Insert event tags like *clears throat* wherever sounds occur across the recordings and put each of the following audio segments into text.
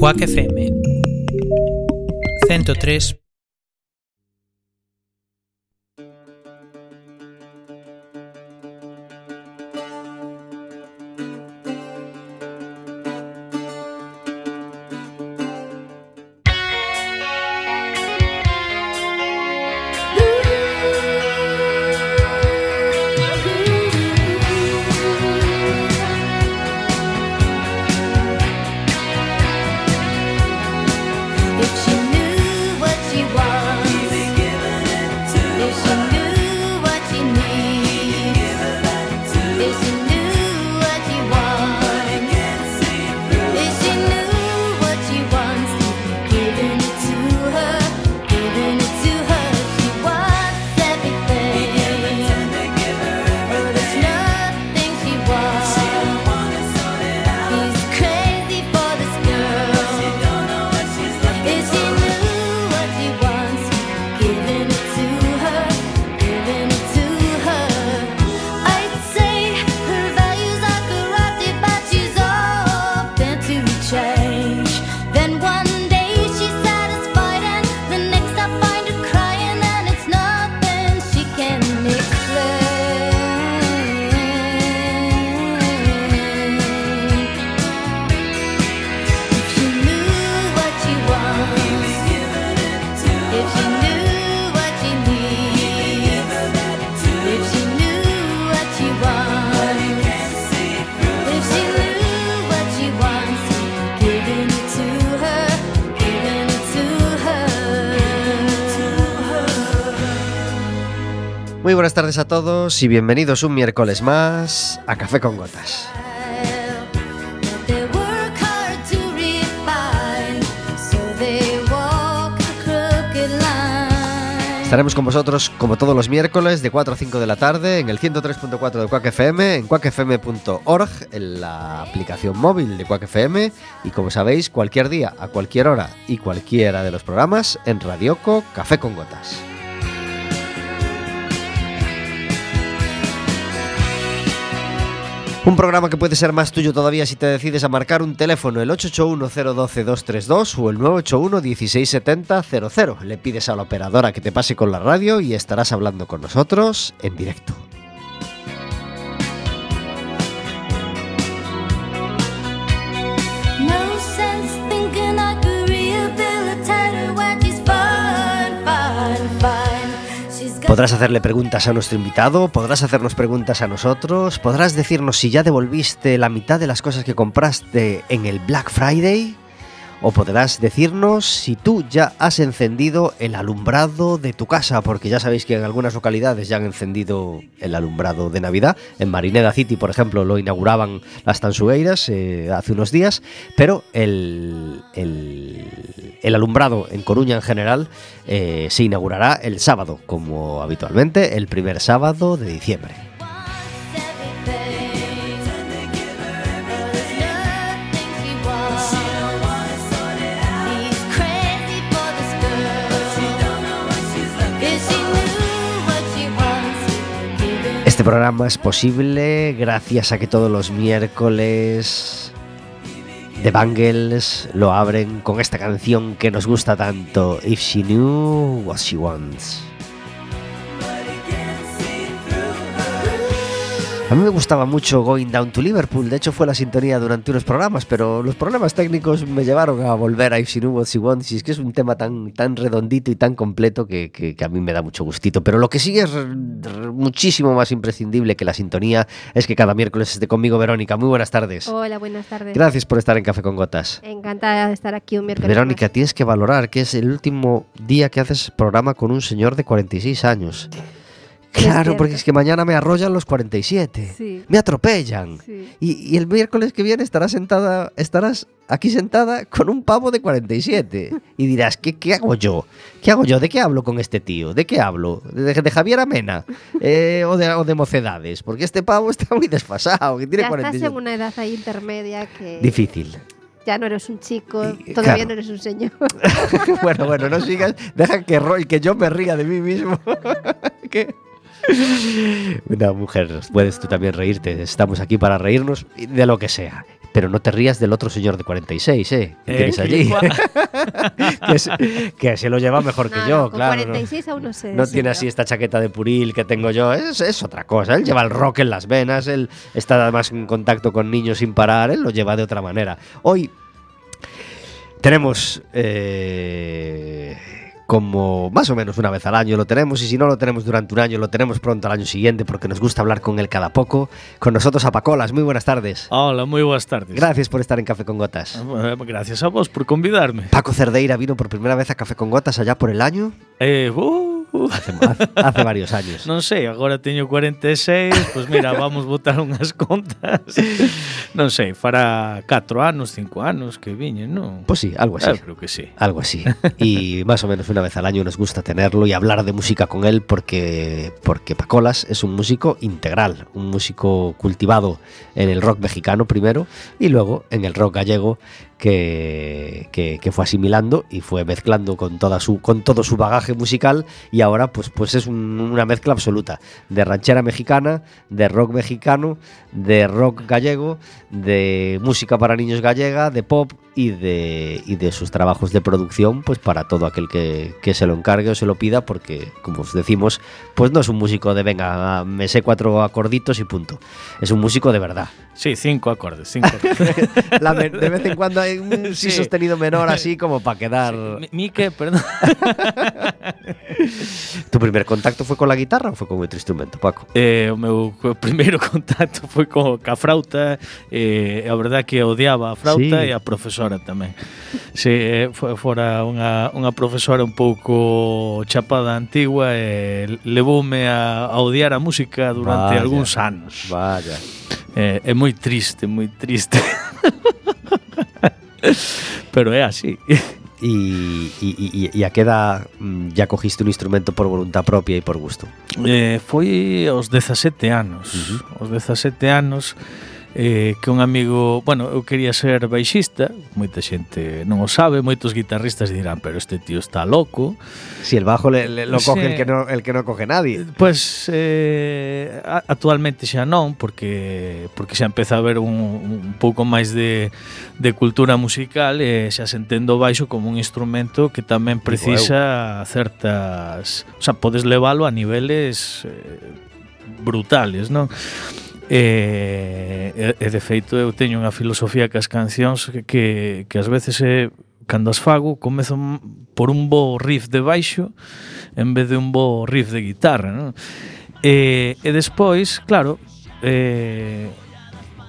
Quack FM 103 Muy buenas tardes a todos y bienvenidos un miércoles más a Café con Gotas. Estaremos con vosotros como todos los miércoles de 4 a 5 de la tarde en el 103.4 de Quack FM, en quackfm.org, en la aplicación móvil de Quack FM y como sabéis, cualquier día, a cualquier hora y cualquiera de los programas en Radioco Café con Gotas. Un programa que puede ser más tuyo todavía si te decides a marcar un teléfono, el 881-012-232 o el 981-1670-00. Le pides a la operadora que te pase con la radio y estarás hablando con nosotros en directo. Podrás hacerle preguntas a nuestro invitado, podrás hacernos preguntas a nosotros, podrás decirnos si ya devolviste la mitad de las cosas que compraste en el Black Friday, o podrás decirnos si tú ya has encendido el alumbrado de tu casa, porque ya sabéis que en algunas localidades ya han encendido el alumbrado de Navidad. En Marineda City, por ejemplo, lo inauguraban las Tansugueiras eh, hace unos días, pero el, el- el alumbrado en Coruña en general eh, se inaugurará el sábado, como habitualmente, el primer sábado de diciembre. Programa es posible gracias a que todos los miércoles The Bangles lo abren con esta canción que nos gusta tanto, If She Knew What She Wants. A mí me gustaba mucho Going Down to Liverpool, de hecho fue la sintonía durante unos programas, pero los problemas técnicos me llevaron a volver a If She Knew What She Wants y es que es un tema tan, tan redondito y tan completo que, que- que a mí me da mucho gustito. Pero lo que sí es muchísimo más imprescindible que la sintonía es que cada miércoles esté conmigo Verónica. Muy buenas tardes. Hola, buenas tardes. Gracias por estar en Café con Gotas. Encantada de estar aquí un miércoles. Verónica, tienes que valorar que es el último día que haces programa con un señor de 46 años. Claro, porque es que mañana me arrollan los 47. más. Sí, Me atropellan. sí. Y, y el miércoles que viene estarás sentada, estarás aquí sentada con un pavo de 47. Y dirás, ¿qué, qué hago yo? ¿Qué hago yo? ¿De qué hablo con este tío? ¿De qué hablo? ¿De, de Javier Amena? Eh, o, de, o de mocedades? Porque este pavo está muy desfasado, que tiene Ya estás 47. en una edad ahí intermedia que Difícil. ya no eres un chico, Y- todavía claro. no eres un señor. *laughs* bueno, bueno, no sigas. Deja que, ro- que yo me ría de mí mismo. *laughs* Que- *laughs* Una mujer, puedes tú también reírte. Estamos aquí para reírnos de lo que sea. Pero no te rías del otro señor de 46, ¿eh? Que Eh, tienes que allí. *laughs* que, se, que se lo lleva mejor que No, yo, no, con claro. ¿no? 46 aún no sé. No sí, tiene ¿no? así esta chaqueta de puril que tengo yo, es, es otra cosa. Él lleva el rock en las venas, él está además en contacto con niños sin parar, él lo lleva de otra manera. Hoy tenemos eh, como más o menos una vez al año lo tenemos y si no lo tenemos durante un año lo tenemos pronto al año siguiente porque nos gusta hablar con él cada poco. Con nosotros a Pacolas, muy buenas tardes. Hola, moi boas tardes. Gracias por estar en Café con Gotas. Eh, Gracias a vos por convidarme. Paco Cerdeira vino por primera vez a Café con Gotas allá por el año, Eh, uh. Hace, hace- varios años. Non sei, agora teño 46, pois mira, vamos botar unhas contas. Non sei, fará 4 anos, 5 anos que viñen, non? Pues sí, algo así. Eu creo que sí. Algo así. Y más o menos una vez al año nos gusta tenerlo y hablar de música con él porque, porque Pacolas es un músico integral, un músico cultivado en el rock mexicano primero y luego en el rock gallego que, que, que fue asimilando y fue mezclando con, toda su, con todo su bagaje musical y ahora pues, pues es un- una mezcla absoluta de ranchera mexicana, de rock mexicano, de rock gallego, de música para niños gallega, de pop y de, y de sus trabajos de producción pues para todo aquel que, que se lo encargue o se lo pida porque como os decimos pues no es un músico de venga me sé cuatro acorditos y punto es un músico de verdad Sí, cinco acordes, cinco acordes. *laughs* La de vez en cuando hay un *laughs* si sí. sostenido menor así como para quedar... Sí. Mique, perdón. *laughs* tu primer contacto foi con la guitarra ou foi con otro instrumento, Paco? Eh, o meu primeiro *laughs* contacto foi con ca frauta, eh, a verdad que odiaba a frauta sí. e a profesora tamén. Se sí, eh, fora unha, unha profesora un pouco chapada antigua e eh, levoume a, a odiar a música durante vaya, algúns anos. Vaya. Eh, é moi triste, moi triste. Pero é así. y, y, y- y a qué edad mm, ya cogiste un instrumento por voluntad propia y por gusto Eh, foi aos 17 anos. Ujú. Aos 17 anos eh, que un amigo, bueno, eu quería ser baixista, moita xente non o sabe, moitos guitarristas dirán, pero este tío está loco. Si el bajo le, le lo coge sí. el que no el que no coge nadie. Eh, pues eh, actualmente xa non, porque porque xa empeza a haber un, un pouco máis de, de cultura musical e eh, xa se entende o baixo como un instrumento que tamén precisa certas, o sea, podes leválo a niveles eh, brutales, non? E, e de feito eu teño unha filosofía que as cancións que, que ás veces é cando as fago comezo por un bo riff de baixo en vez de un bo riff de guitarra non? E, e despois, claro eh,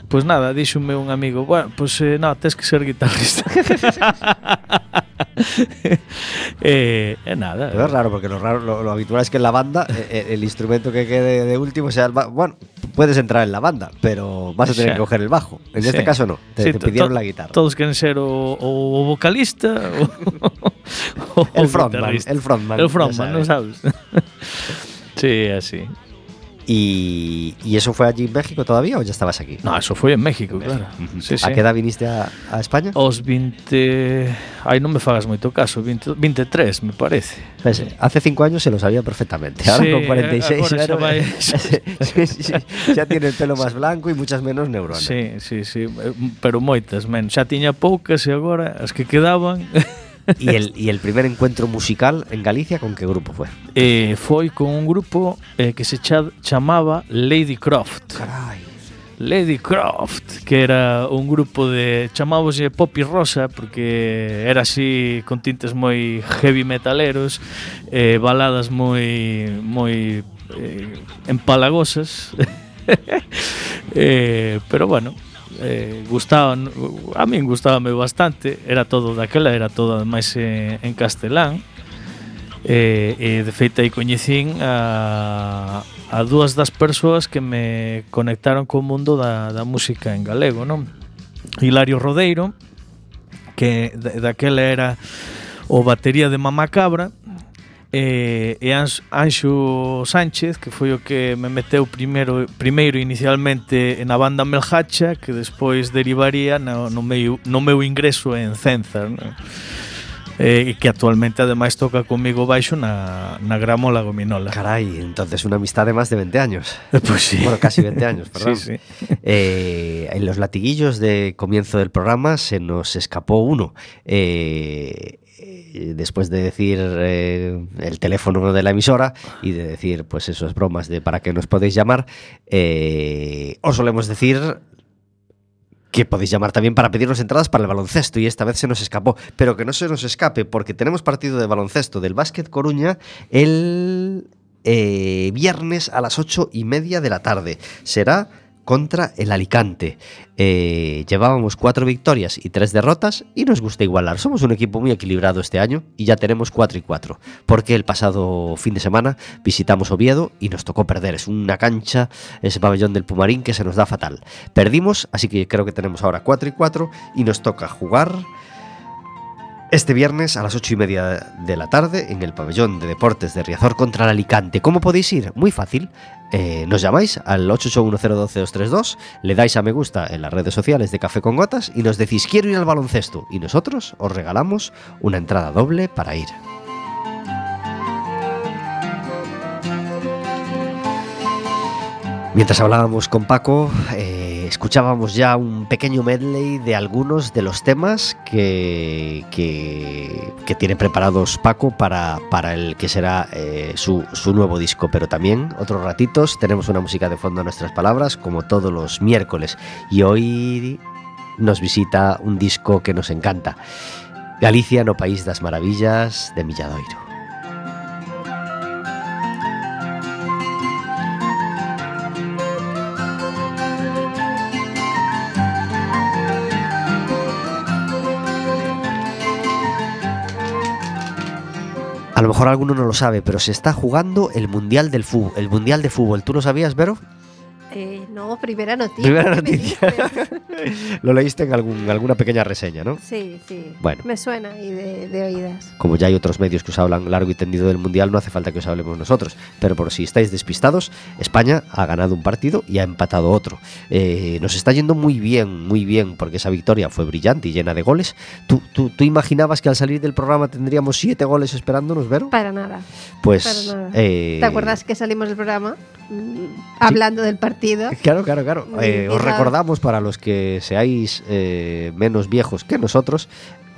pois nada, díxome un amigo bueno, pois eh, no, tens que ser guitarrista *laughs* *laughs* e, e nada Pero es raro porque lo raro lo, lo habitual es que en la banda eh, eh, el instrumento que quede de último sea el bajo. Bueno, puedes entrar en la banda, pero vas a tener Sí. que coger el bajo. En Sí. este caso no, te, Sí, te to- pidieron la guitarra. Todos queren ser o, o vocalista o, *laughs* o El frontman, el frontman, El frontman, sabes. sabes? *laughs* sí, así. Y, y, eso fue allí en México todavía o ya estabas aquí? No, eso fue en México, en claro. México. Sí, ¿A sí. qué edad viniste a, a, España? Os 20... Ay, non me fagas moito caso, 20, 23, me parece. Pues, hace cinco años se lo sabía perfectamente. Ahora sí, con 46 ahora claro, sí, sí, ya tiene el pelo más blanco y muchas menos neuronas. Sí, sí, sí, eh, pero moitas, men. Xa tiña poucas e agora as que quedaban... *laughs* *laughs* ¿Y el, ¿Y el primer encuentro musical en Galicia con qué grupo fue? eh, foi con un grupo eh, que se cha chamaba Lady Croft. Caray. Lady Croft, que era un grupo de chamáboslle Pop y Rosa porque era así con tintes moi heavy metaleros, eh, baladas moi moi eh, empalagosas. *laughs* eh, pero bueno, eh, gustaba a min gustábame bastante era todo daquela era todo máis eh, en castelán eh, e, eh, eh, de feito aí coñecín a, a dúas das persoas que me conectaron co mundo da, da música en galego non? Hilario Rodeiro que da, daquela era o batería de Mamá Cabra Eh, e, e Anxo Sánchez, que foi o que me meteu primeiro primeiro inicialmente na banda Melhacha, que despois derivaría no, no, meu, no meu ingreso en Cenzar, non? eh, que actualmente ademais toca comigo baixo na, na Gramola Gominola. Carai, entonces una amistad de más de 20 años. *laughs* Pues sí. Bueno, casi 20 años, *laughs* perdón. Sí, sí. Eh, en los latiguillos de comienzo del programa se nos escapó uno. Eh, después de decir eh, el teléfono de la emisora y de decir pues esas bromas de para qué nos podéis llamar, eh, os solemos decir que podéis llamar también para pedirnos entradas para el baloncesto y esta vez se nos escapó, pero que no se nos escape porque tenemos partido de baloncesto del Básquet Coruña el eh, viernes a las ocho y media de la tarde. Será contra el Alicante. Eh, llevábamos cuatro victorias y tres derrotas y nos gusta igualar. Somos un equipo muy equilibrado este año y ya tenemos 4 y 4. Porque el pasado fin de semana visitamos Oviedo y nos tocó perder. Es una cancha, ese pabellón del Pumarín que se nos da fatal. Perdimos, así que creo que tenemos ahora 4 y 4 y nos toca jugar este viernes a las 8 y media de la tarde en el pabellón de deportes de Riazor contra el Alicante. ¿Cómo podéis ir? Muy fácil. Eh, nos llamáis al 881012232, le dais a me gusta en las redes sociales de Café con Gotas y nos decís quiero ir al baloncesto y nosotros os regalamos una entrada doble para ir. Mientras hablábamos con Paco, eh, escuchábamos ya un pequeño medley de algunos de los temas que, tiene preparados Paco para, para el que será eh, su, su nuevo disco. Pero también, otros ratitos, tenemos una música de fondo a nuestras palabras, como todos los miércoles. Y hoy nos visita un disco que nos encanta. Galicia no País das Maravillas de Milladoiro. A lo mejor alguno no lo sabe, pero se está jugando el Mundial del fútbol, el Mundial de Fútbol. ¿Tú lo sabías, Vero? Eh, no, primera noticia. Primera noticia. *laughs* Lo leíste en algún- alguna pequeña reseña, ¿no? Sí, sí. Bueno. Me suena y de, de oídas. Como ya hay otros medios que os hablan largo y tendido del Mundial, no hace falta que os hablemos nosotros. Pero por si estáis despistados, España ha ganado un partido y ha empatado otro. Eh, nos está yendo muy bien, muy bien, porque esa victoria fue brillante y llena de goles. ¿Tú, tú, tú imaginabas que al salir del programa tendríamos siete goles esperándonos, Vero? Para nada. Pues... para nada. eh, ¿Te acuerdas que salimos del programa mm, hablando del partido? Claro, claro, claro. Muy Eh, os recordamos para los que seáis eh, menos viejos que nosotros,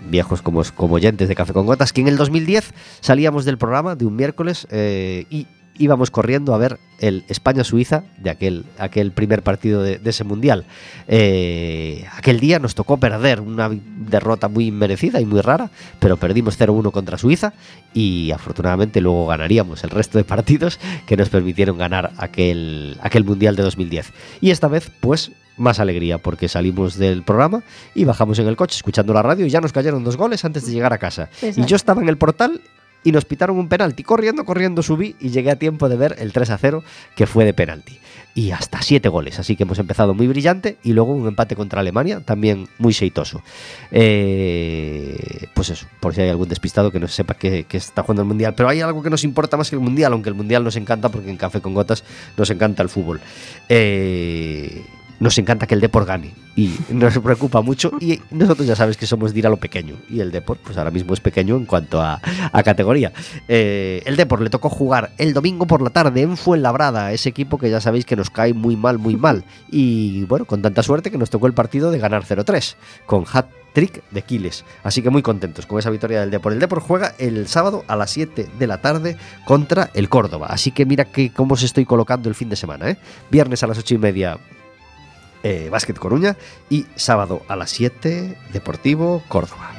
viejos como, como oyentes de Café con Gotas, que en el 2010 salíamos del programa de un miércoles eh, y íbamos corriendo a ver el España-Suiza de aquel, aquel primer partido de, de ese mundial. Eh, aquel día nos tocó perder una derrota muy merecida y muy rara, pero perdimos 0-1 contra Suiza y afortunadamente luego ganaríamos el resto de partidos que nos permitieron ganar aquel, aquel mundial de 2010. Y esta vez, pues, más alegría porque salimos del programa y bajamos en el coche escuchando la radio y ya nos cayeron dos goles antes de llegar a casa. Y yo estaba en el portal y nos pitaron un penalti. Corriendo, corriendo subí y llegué a tiempo de ver el 3 a 0 que fue de penalti. Y hasta siete goles, así que hemos empezado muy brillante y luego un empate contra Alemania también muy seitoso. Eh, pues eso, por si hay algún despistado que no sepa que, que está jugando el Mundial. Pero hay algo que nos importa más que el Mundial, aunque el Mundial nos encanta porque en Café con Gotas nos encanta el fútbol. Eh, nos encanta que el Depor gane y nos preocupa mucho y nosotros ya sabes que somos de ir a lo pequeño y el Depor pues ahora mismo es pequeño en cuanto a, categoría. Eh, el Depor le tocó jugar el domingo por la tarde en Fuenlabrada, ese equipo que ya sabéis que nos cae muy mal, muy mal y bueno, con tanta suerte que nos tocó el partido de ganar 0-3 con hat trick de Quiles. Así que muy contentos con esa victoria del Depor. El Depor juega el sábado a las 7 de la tarde contra el Córdoba. Así que mira que cómo se estoy colocando el fin de semana. ¿eh? Viernes a las 8 y media eh, Básquet Coruña y sábado a las 7 Deportivo Córdoba.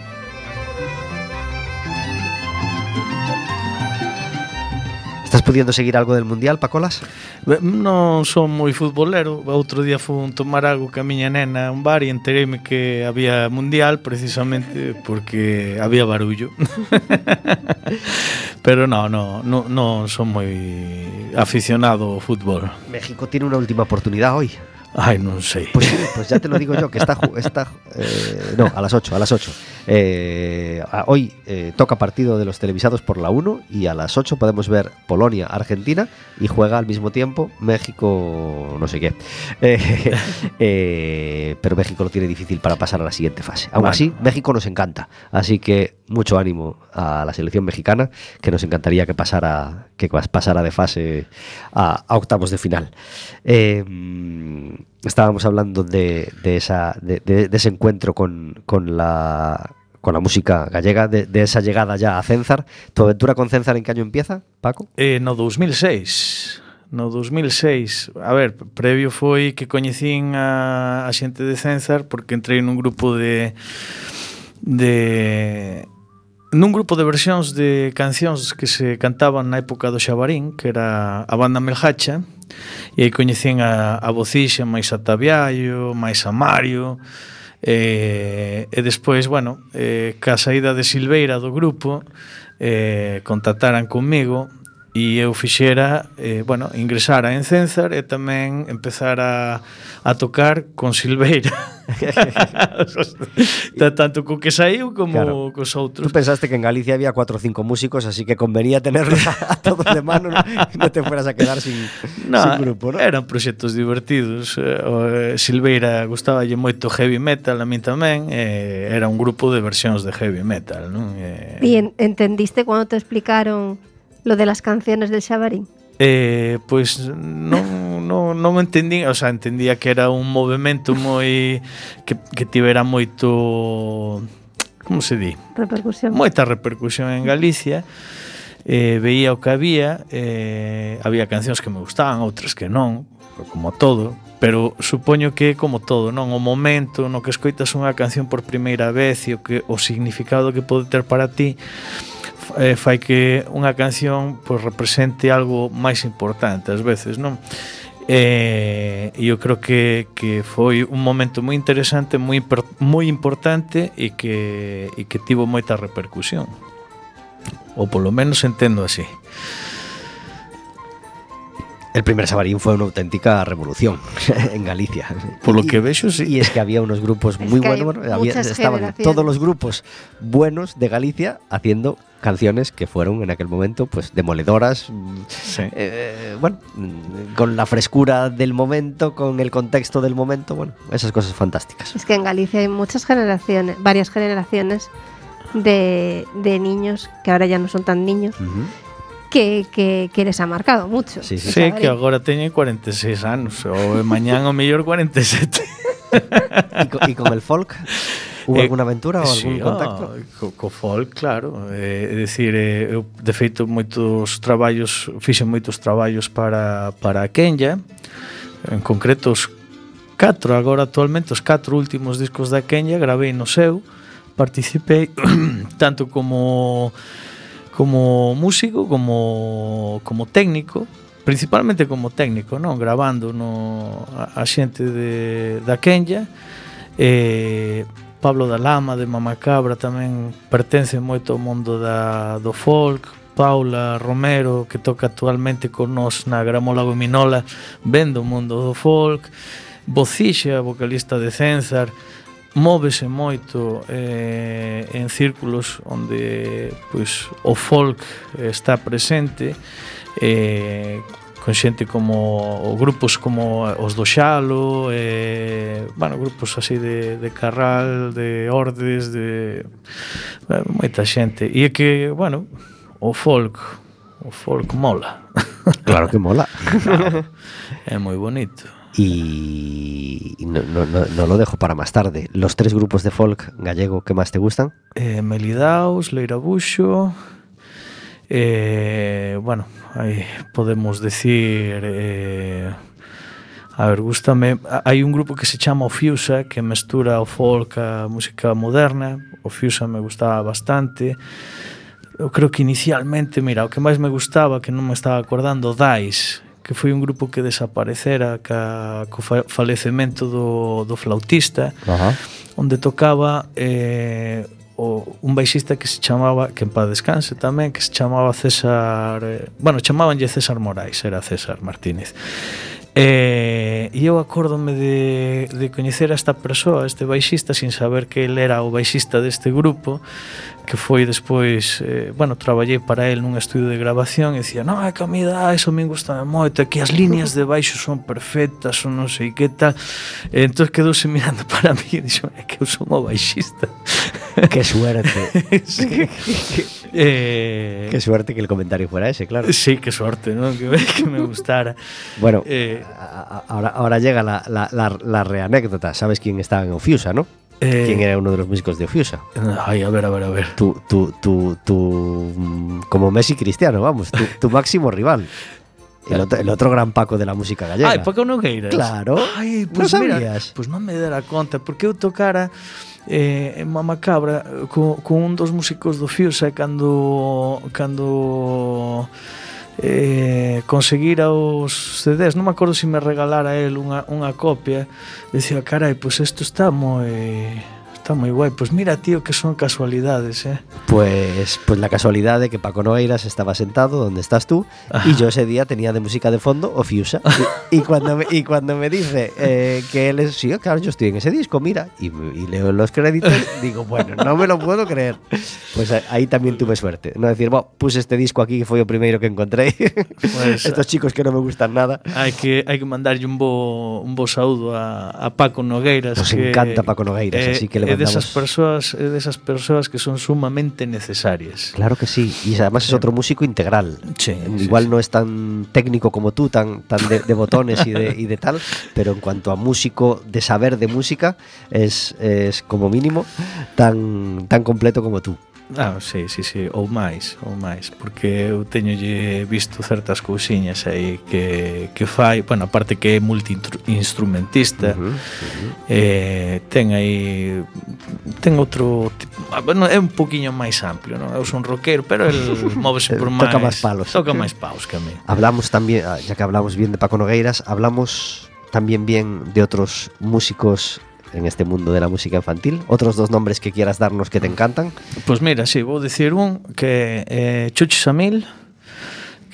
¿Estás pudiendo seguir algo del Mundial, Pacolas? Non son moi futbolero Outro día fun tomar algo ca miña nena a un bar E entereime que había mundial Precisamente porque había barullo *laughs* Pero no, no, no, non son moi aficionado ao fútbol México tiene una última oportunidad hoy. Ai, non sei Pues pues ya te lo digo yo, que está... está eh, no, a las 8, a las 8. Eh, hoy eh, toca partido de los televisados por la 1 y a las 8 podemos ver Polonia-Argentina y juega al mismo tiempo México no sé qué. *laughs* Pero México lo tiene difícil para pasar a la siguiente fase. Aún Bueno. así, México nos encanta. Así que mucho ánimo a la selección mexicana, que nos encantaría que pasara, que pasara de fase a, octavos de final. Mm, estábamos hablando de, esa, de, ese encuentro con, con la con la música gallega, de, esa llegada ya a Cenzar. ¿Tu aventura con Cenzar en qué año empieza, Paco? Eh, no 2006 No 2006 A ver, previo foi que coñecín a, a de Censar Porque entrei nun grupo de De Nun grupo de versións de cancións que se cantaban na época do Xabarín, que era a banda Melhacha, e aí coñecín a, a Bocixa, máis a Tabiallo, máis a Mario, e, e despois, bueno, eh, ca saída de Silveira do grupo, eh, contactaran comigo e eu fixera, eh, bueno, ingresara en Cenzar e tamén empezar a a tocar con Silveira. *laughs* tanto co que saiu como claro. cos outros. Tú pensaste que en Galicia había cuatro ou cinco músicos, así que convenía tenerlos a todos de mano, no, *laughs* no te fueras a quedar sin, no, sin grupo, ¿no? Eran proxectos divertidos. Eh, eh Silveira gustaba moito heavy metal, a mí tamén, eh, era un grupo de versións de heavy metal, non? Eh, e entendiste cando te explicaron Lo de las canciones del Xabarín. Eh, pois non, non, non entendín, o sea, entendía que era un movimento moi que, que tivera moito como se di? Repercusión. Moita repercusión en Galicia. Eh, veía o que había, eh, había cancións que me gustaban, outras que non, como todo, pero supoño que como todo, non o momento no que escoitas unha canción por primeira vez e o que o significado que pode ter para ti eh, fai que unha canción pois, represente algo máis importante ás veces, non? Eh, e eh, eu creo que, que foi un momento moi interesante, moi, moi importante e que, e que tivo moita repercusión. Ou polo menos entendo así. El primer Sabarín fue una auténtica revolución *laughs* en Galicia. Por lo Y- que vexo, sí. Y es que había unos grupos *laughs* Es muy que buenos. había- estaban todos los grupos buenos de Galicia haciendo canciones que fueron en aquel momento pues demoledoras. mm, Sí. eh, bueno, mm, con la frescura del momento, con el contexto del momento, bueno, esas cosas fantásticas. Es que en Galicia hay muchas generaciones, varias generaciones de, de niños, que ahora ya no son tan niños, Ujú. que, que, que les ha marcado mucho. Sí, sí. sí que agora teñen 46 anos, ou mañán o mellor 47. e, e *laughs* con el folk? Hubo eh, alguna aventura ou algún sí, contacto? Oh, co, co folk, claro. Eh, é dicir, eh, eu de feito moitos traballos, fixen moitos traballos para para Kenya, en concreto os catro agora actualmente os catro últimos discos da Kenya gravei no seu, participei *clears throat* tanto como como músico, como, como técnico, principalmente como técnico, non gravando no, a, a xente de, da Kenya, eh, Pablo da Lama, de Mamacabra, tamén pertence moito ao mundo da, do folk, Paula Romero, que toca actualmente con nos na Gramola Gominola, vendo o mundo do folk, Bocixa, vocalista de Censar, móvese moito eh, en círculos onde pois, o folk está presente eh, con xente como grupos como os do Xalo, eh, bueno, grupos así de, de Carral, de Ordes, de eh, moita xente. E é que, bueno, o folk, o folk mola. Claro que mola. *laughs* claro. É moi bonito y no, no, no, no, lo dejo para más tarde. ¿Los tres grupos de folk gallego que más te gustan? Eh, Melidaus, Leirabuxo... Eh, bueno, aí podemos decir... Eh, a ver, gustame... Hai un grupo que se chama o Fiusa, que mestura o folk a música moderna. O Fiusa me gustaba bastante. Eu creo que inicialmente, mira, o que máis me gustaba, que non me estaba acordando, Dais que foi un grupo que desaparecera ca, co falecemento do, do flautista Ajá. onde tocaba eh, o, un baixista que se chamaba que en paz descanse tamén que se chamaba César eh, bueno, chamabanlle César Morais era César Martínez E, e eu acórdome de, de coñecer a esta persoa, este baixista, sin saber que ele era o baixista deste grupo, que foi despois, eh, bueno, traballei para el nun estudio de grabación e dicía, non, é que a mí dá, eso me gusta moito, que as líneas de baixo son perfectas, son non sei que tal. E, entón quedouse mirando *laughs* para mí e dixo, é que eu son o baixista. Que suerte. *laughs* *laughs* sí. Eh, Qué suerte que el comentario fuera ese, claro. Sí, qué suerte, ¿no? Que, que me gustara. *laughs* Bueno, Eh, a- a- ahora, ahora llega la, la, la, la reanécdota. ¿Sabes quién estaba en Ofiusa, no? eh, ¿Quién era uno de los músicos de Ofiusa? Ay, a ver, a ver, a ver. Tu, tu, tu, tu, mm, como Messi Cristiano, vamos, tu, tu máximo rival. *laughs* El otro, el otro gran Paco de la música gallega. Ai, Paco Nogueiras. Claro. Ai, Non pois mira, sabías? pois non me dera conta, porque eu tocara eh, Mama Cabra co, co un dos músicos do Fiusa eh, cando cando eh, conseguira os CDs non me acordo se me regalara el unha, unha copia decía, carai, pois pues isto está moi está moi guai. Pois mira, tío, que son casualidades, eh. Pues, pues la casualidad de que Paco Nogueiras estaba sentado donde estás tú y yo ese día tenía de música de fondo Ofiusa. Y, y cuando, me, y cuando me dice eh, que él es, sí, claro, yo estoy en ese disco, mira, y, y leo los créditos, digo, bueno, no me lo puedo creer. Pues ahí también tuve suerte. No decir, bueno, puse este disco aquí que fue el primero que encontré. Pues, *laughs* Estos chicos que no me gustan nada. Hai que hai que mandarlle un bo un bo saúdo a, a Paco Nogueiras Nos que encanta Paco Nogueiras, é- así que le mandamos- persoas, é desas persoas que son sumamente necesarias. Claro que sí, y además es otro músico integral. Sí, Igual sí. no es tan técnico como tú, tan, tan de, de botones y de, *laughs* y de tal, pero en cuanto a músico, de saber de música, es, es como mínimo tan, tan completo como tú. Ah, sí, sí, sí, ou máis, ou máis, porque eu teñolle visto certas cousiñas aí que, que fai, bueno, aparte que é multiinstrumentista, uh -huh, uh -huh. Eh, ten aí, ten outro, ah, bueno, é un poquinho máis amplio, non? Eu son roqueiro, pero el *laughs* móvese por máis... toca máis palos. Toca máis paus que a mí. Hablamos también, ah, ya que hablamos bien de Paco Nogueiras, hablamos también bien de otros músicos en este mundo de la música infantil? Outros dos nombres que quieras darnos que te encantan? Pois pues mira, si, sí, vou dicir un que eh, Chuchi Samil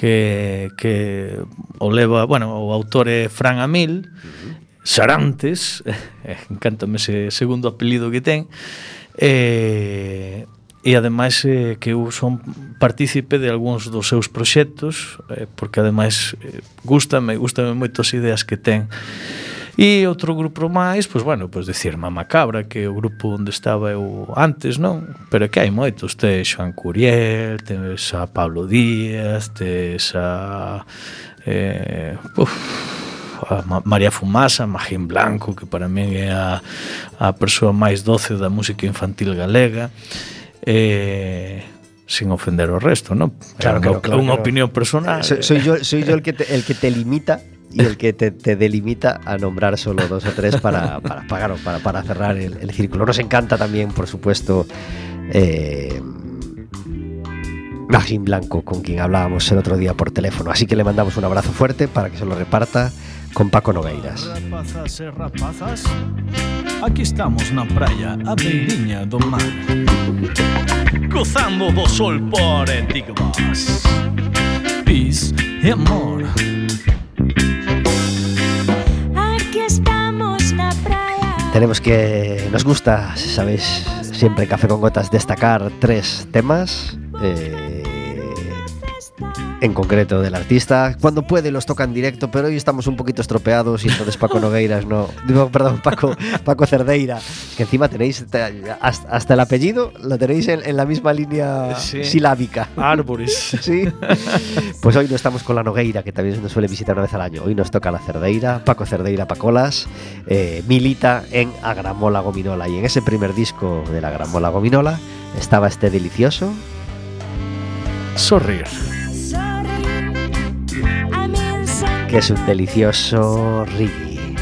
que, que o leva, bueno, o autor é Fran Amil, uh -huh. Sarantes, *laughs* eh, encántame ese segundo apelido que ten, eh, e ademais eh, que eu son partícipe de algúns dos seus proxectos, eh, porque ademais eh, gustame, gustame moito as ideas que ten. Uh E outro grupo máis, pois bueno, pois decir Mama Cabra, que é o grupo onde estaba eu antes, non? Pero que hai moitos, tes Joan Curiel, tes a Pablo Díaz, tes a... Eh, uf, a María Fumasa, Magín Blanco, que para min é a, a persoa máis doce da música infantil galega. Eh, sin ofender o resto, ¿no? Claro, claro, no, claro una opinión personal. Soy, soy, yo, soy yo el que te, el que te limita y el que te, delimita a nombrar solo dos o tres para, para, para, para, cerrar el, círculo. Nos encanta también, por supuesto, eh, Magín Blanco, con quien hablábamos el otro día por teléfono. Así que le mandamos un abrazo fuerte para que se lo reparta con Paco Nogueiras. E rapazas Aquí estamos na praia A beiriña do mar do sol amor Tenemos que, nos gusta, sabéis, siempre Café con Gotas destacar tres temas. eh, en concreto del artista. Cuando puede los toca en directo, pero hoy estamos un poquito estropeados y entonces Paco *laughs* Nogueiras no. Digo, perdón, Paco, Paco Cerdeira, que encima tenéis te- hasta, hasta el apellido, lo tenéis en, en la misma línea Sí. silábica. Árboles *laughs* Sí. Pues hoy no estamos con la Nogueira, que también nos suele visitar una vez al año. Hoy nos toca la Cerdeira, Paco Cerdeira Pacolas, eh, milita en Agramola Gominola. Y en ese primer disco de la Agramola Gominola estaba este delicioso. Sorrir que es un delicioso reggae.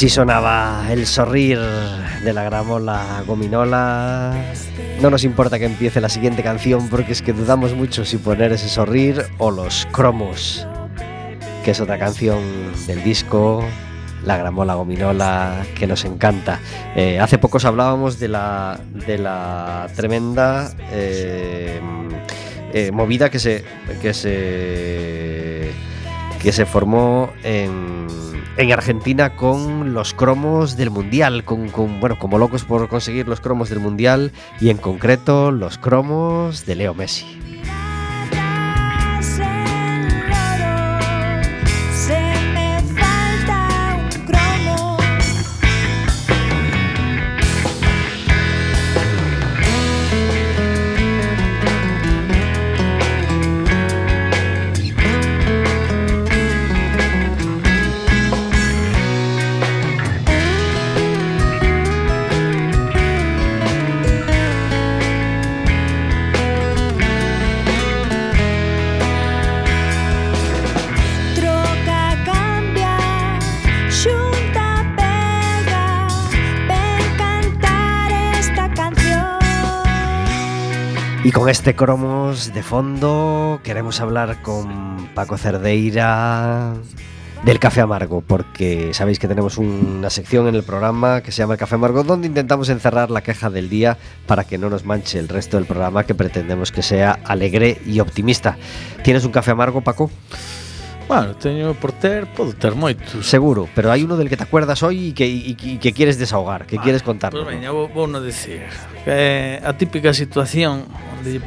Así sonaba el sorrir de la gramola gominola. No nos importa que empiece la siguiente canción porque es que dudamos mucho si poner ese sorrir o los cromos, que es otra canción del disco La gramola gominola que nos encanta. Eh, hace pocos hablábamos de la, de la tremenda eh, eh, movida que se, que se, que se formó en en Argentina con los cromos del Mundial, con, con, bueno, como locos por conseguir los cromos del Mundial y en concreto los cromos de Leo Messi. Con este cromos de fondo queremos hablar con Paco Cerdeira del Café Amargo, porque sabéis que tenemos una sección en el programa que se llama El Café Amargo, donde intentamos encerrar la queja del día para que no nos manche el resto del programa que pretendemos que sea alegre y optimista. ¿Tienes un café amargo, Paco? Bueno, teño por ter, podo ter moitos. Seguro, pero hai uno del que te acuerdas hoy e que, y, y que quieres desahogar, que ah, quieres contar. Pois pues veña, vou, vou no decir. Eh, a típica situación onde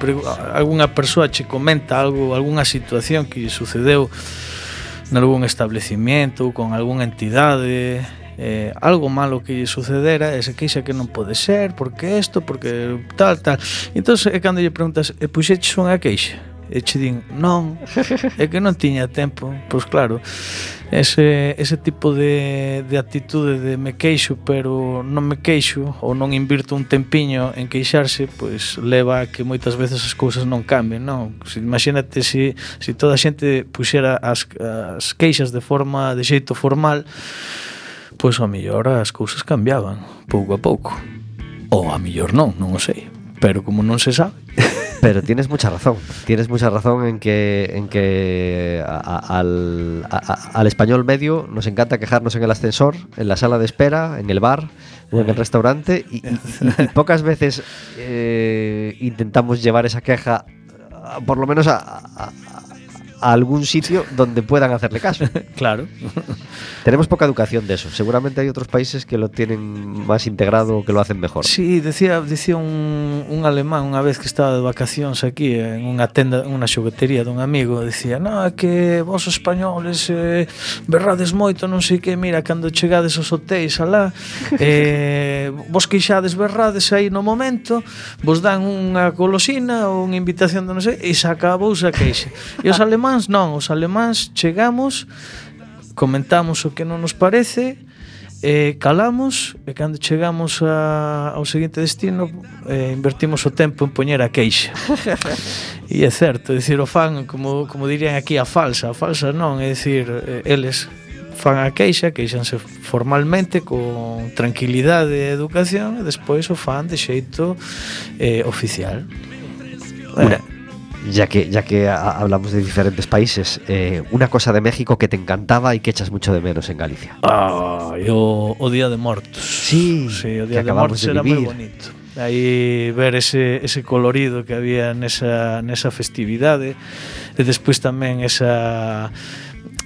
algunha persoa che comenta algo, algunha situación que sucedeu nalgún establecimiento, con algunha entidade, eh, algo malo que lle sucedera e se queixa que non pode ser, porque isto, porque tal, tal. Entón, é cando lle preguntas, e puxeches unha queixa? E che din, non, é que non tiña tempo. Pois claro, ese, ese tipo de, de actitude de me queixo, pero non me queixo, ou non invirto un tempiño en queixarse, pois leva a que moitas veces as cousas non cambien, non? Se, imagínate se, se toda a xente puxera as, as queixas de forma de xeito formal, pois ao mellor as cousas cambiaban, pouco a pouco. Ou a mellor non, non o sei. Pero como non se sabe... *laughs* Pero tienes mucha razón. Tienes mucha razón en que, en que a- al, al español medio nos encanta quejarnos en el ascensor, en la sala de espera, en el bar o en el restaurante y, pocas veces eh, intentamos llevar esa queja ah, por lo menos a- a algún sitio donde puedan hacerle caso. *laughs* claro. Tenemos poca educación de eso. Seguramente hay otros países que lo tienen más integrado o que lo hacen mejor. Sí, decía, decía un, un alemán unha vez que estaba de vacacións aquí en unha tenda, unha xoguetería dun amigo, decía, "No, que vos españoles eh, berrades moito, non sei que, mira, cando chegades aos hotéis alá, *laughs* eh, vos queixades berrades aí no momento, vos dan unha golosina ou unha invitación de non sei, e se acabou a queixa." E os alemáns alemáns non, os alemáns chegamos, comentamos o que non nos parece, eh, calamos e cando chegamos a, ao seguinte destino eh, invertimos o tempo en poñer a queixa. *laughs* E é certo, é dicir, o fan como, como dirían aquí a falsa a falsa non, é dicir, eh, eles fan a queixa, queixanse formalmente con tranquilidade e educación e despois o fan de xeito eh, oficial. Una, ya que, ya que hablamos de diferentes países, eh, una cosa de México que te encantaba y que echas mucho de menos en Galicia. Ah, yo o Día de Mortos. Sí, sí o Día que de Mortos de era muy bonito. Aí ver ese, ese colorido que había nesa, nesa festividade e despois tamén esa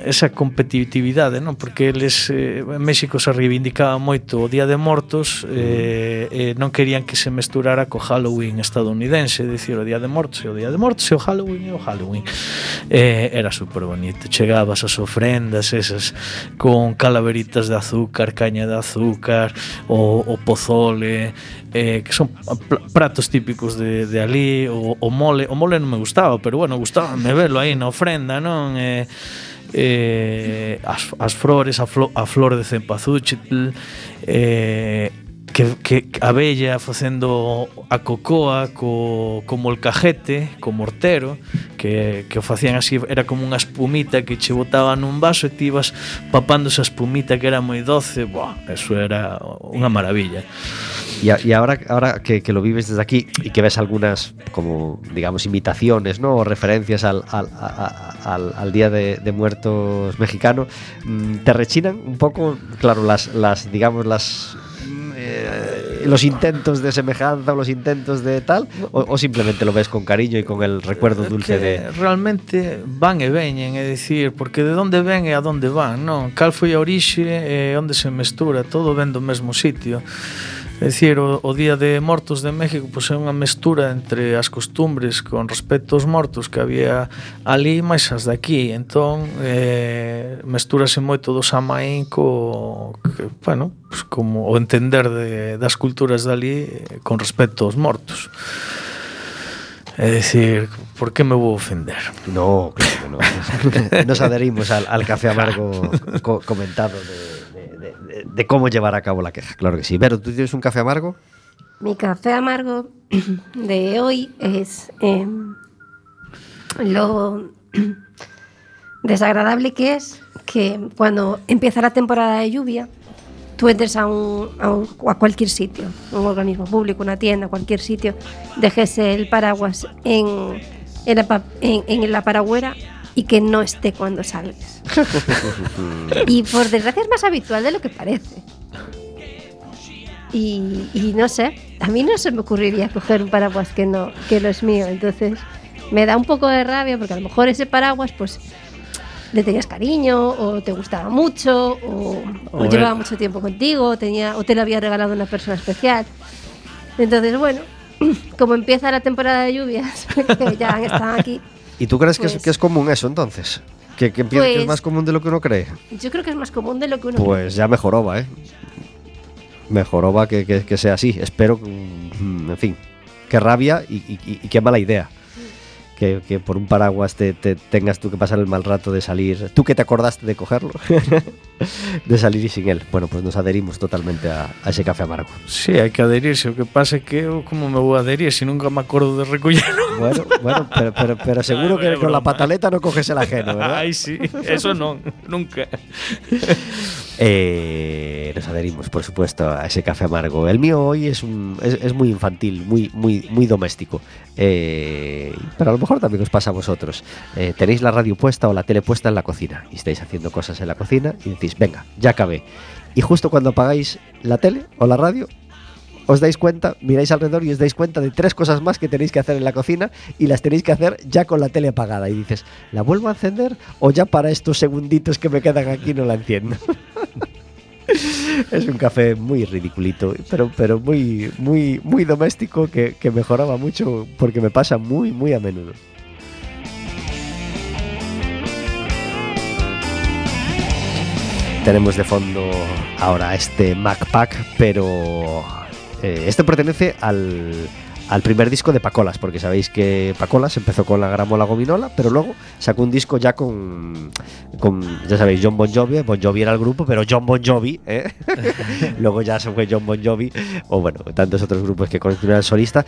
esa competitividade, non? Porque eles eh, en México se reivindicaba moito o Día de Mortos, eh, eh non querían que se mesturara co Halloween estadounidense, dicir o Día de Mortos e o Día de Mortos e o Halloween e o Halloween. Eh, era super bonito, chegabas as ofrendas esas con calaveritas de azúcar, caña de azúcar, o, o pozole, eh, que son pratos típicos de, de ali, o, o mole, o mole non me gustaba, pero bueno, gustaba me velo aí na ofrenda, non? Eh, eh, as, as flores, a, flo, a flor de cempazúchitl, eh, que, que a bella facendo a cocoa co, co molcajete, co mortero, que, que facían así, era como unha espumita que che botaba nun vaso e ti ibas papando esa espumita que era moi doce, Buah, eso era unha maravilla. Y, a- y ahora, ahora que, que lo vives desde aquí y que ves algunas, como digamos, imitaciones, ¿no? O referencias al, al, al- al Día de, de Muertos mexicano, mm, ¿te rechinan un poco, claro, las, las digamos, las... eh, los intentos de semejanza o los intentos de tal? O, o, simplemente lo ves con cariño y con el recuerdo dulce de...? Realmente van e veñen, é dicir, porque de onde ven e a onde van, non? Cal foi a orixe e onde se mestura, todo ven do mesmo sitio. É dicir, o, o Día de Mortos de México pois, é unha mestura entre as costumbres con respecto aos mortos que había ali máis as daqui. Entón, eh, mestúrase moito do Samaín co, que, bueno, pois, como o entender de, das culturas dali eh, con respecto aos mortos. É dicir, por que me vou ofender? No, claro que non. *laughs* Nos adherimos al, al café amargo co, comentado de de- cómo llevar a cabo la queja. Claro que sí. Pero, ¿tú tienes un café amargo? Mi café amargo *clears throat* de hoy es em, lo *clears throat* desagradable que es que cuando empieza la temporada de lluvia, tú entres a, un, a, cualquier sitio, un organismo público, una tienda, cualquier sitio, dejes el paraguas en, en, la, en- y que no esté cuando salgas. *laughs* y por desgracia es más habitual de lo que parece. Y, y no sé, a mí no se me ocurriría coger un paraguas que no, que no es mío. Entonces me da un poco de rabia porque a lo mejor ese paraguas pues le tenías cariño o te gustaba mucho o, o llevaba mucho tiempo contigo o, tenía, o te lo había regalado una persona especial. Entonces, bueno, *clears throat* como empieza la temporada de lluvias, *laughs* que ya están aquí, ¿Y tú crees que, es, Pues- que es común eso entonces? ¿Que, que, empie- que es Pues- más común de lo que uno cree? yo creo que es más común de lo que uno Pues ya mejoró, va, ¿eh? Mejoró, va que, que- sea así. Espero, que, mm, en fin, qué rabia y, y- y- y qué mala idea. Que, que por un paraguas te, te tengas tú que pasar el mal rato de salir. Tú que te acordaste de cogerlo, *laughs* de salir y sin él. Bueno, pues nos adherimos totalmente a, a ese café amargo. Sí, hai que adherirse, o que pasa é que eu como me vou adherir se nunca me acordo de recollelo. *laughs* Bueno, bueno, pero, pero, pero seguro que con la broma. pataleta no coges el ajeno, ¿verdad? Ai, sí, eso non, nunca. *laughs* Eh, nos adherimos, por supuesto, a ese café amargo. El mío hoy es, un, es, es muy infantil, muy, muy, muy doméstico. Eh, pero a lo mejor también os pasa a vosotros. Eh, tenéis la radio puesta o la tele puesta en la cocina y estáis haciendo cosas en la cocina y decís, venga, ya acabé. Y justo cuando apagáis la tele o la radio, os dais cuenta, miráis alrededor y os dais cuenta de tres cosas más que tenéis que hacer en la cocina y las tenéis que hacer ya con la tele apagada. Y dices, ¿la vuelvo a encender o ya para estos segunditos que me quedan aquí no la enciendo? *laughs* es un café muy ridiculito, pero, pero muy, muy, muy doméstico que, que mejoraba mucho porque me pasa muy, muy a menudo. Tenemos de fondo ahora este Mac Pack, pero eh, este pertenece al, al primer disco de Pacolas, porque sabéis que Pacolas empezó con la gramola gominola, pero luego sacó un disco ya con, con ya sabéis, John Bon Jovi. Bon Jovi era el grupo, pero John Bon Jovi, ¿eh? *laughs* luego ya se fue John Bon Jovi, o bueno, tantos otros grupos que continuaron solista.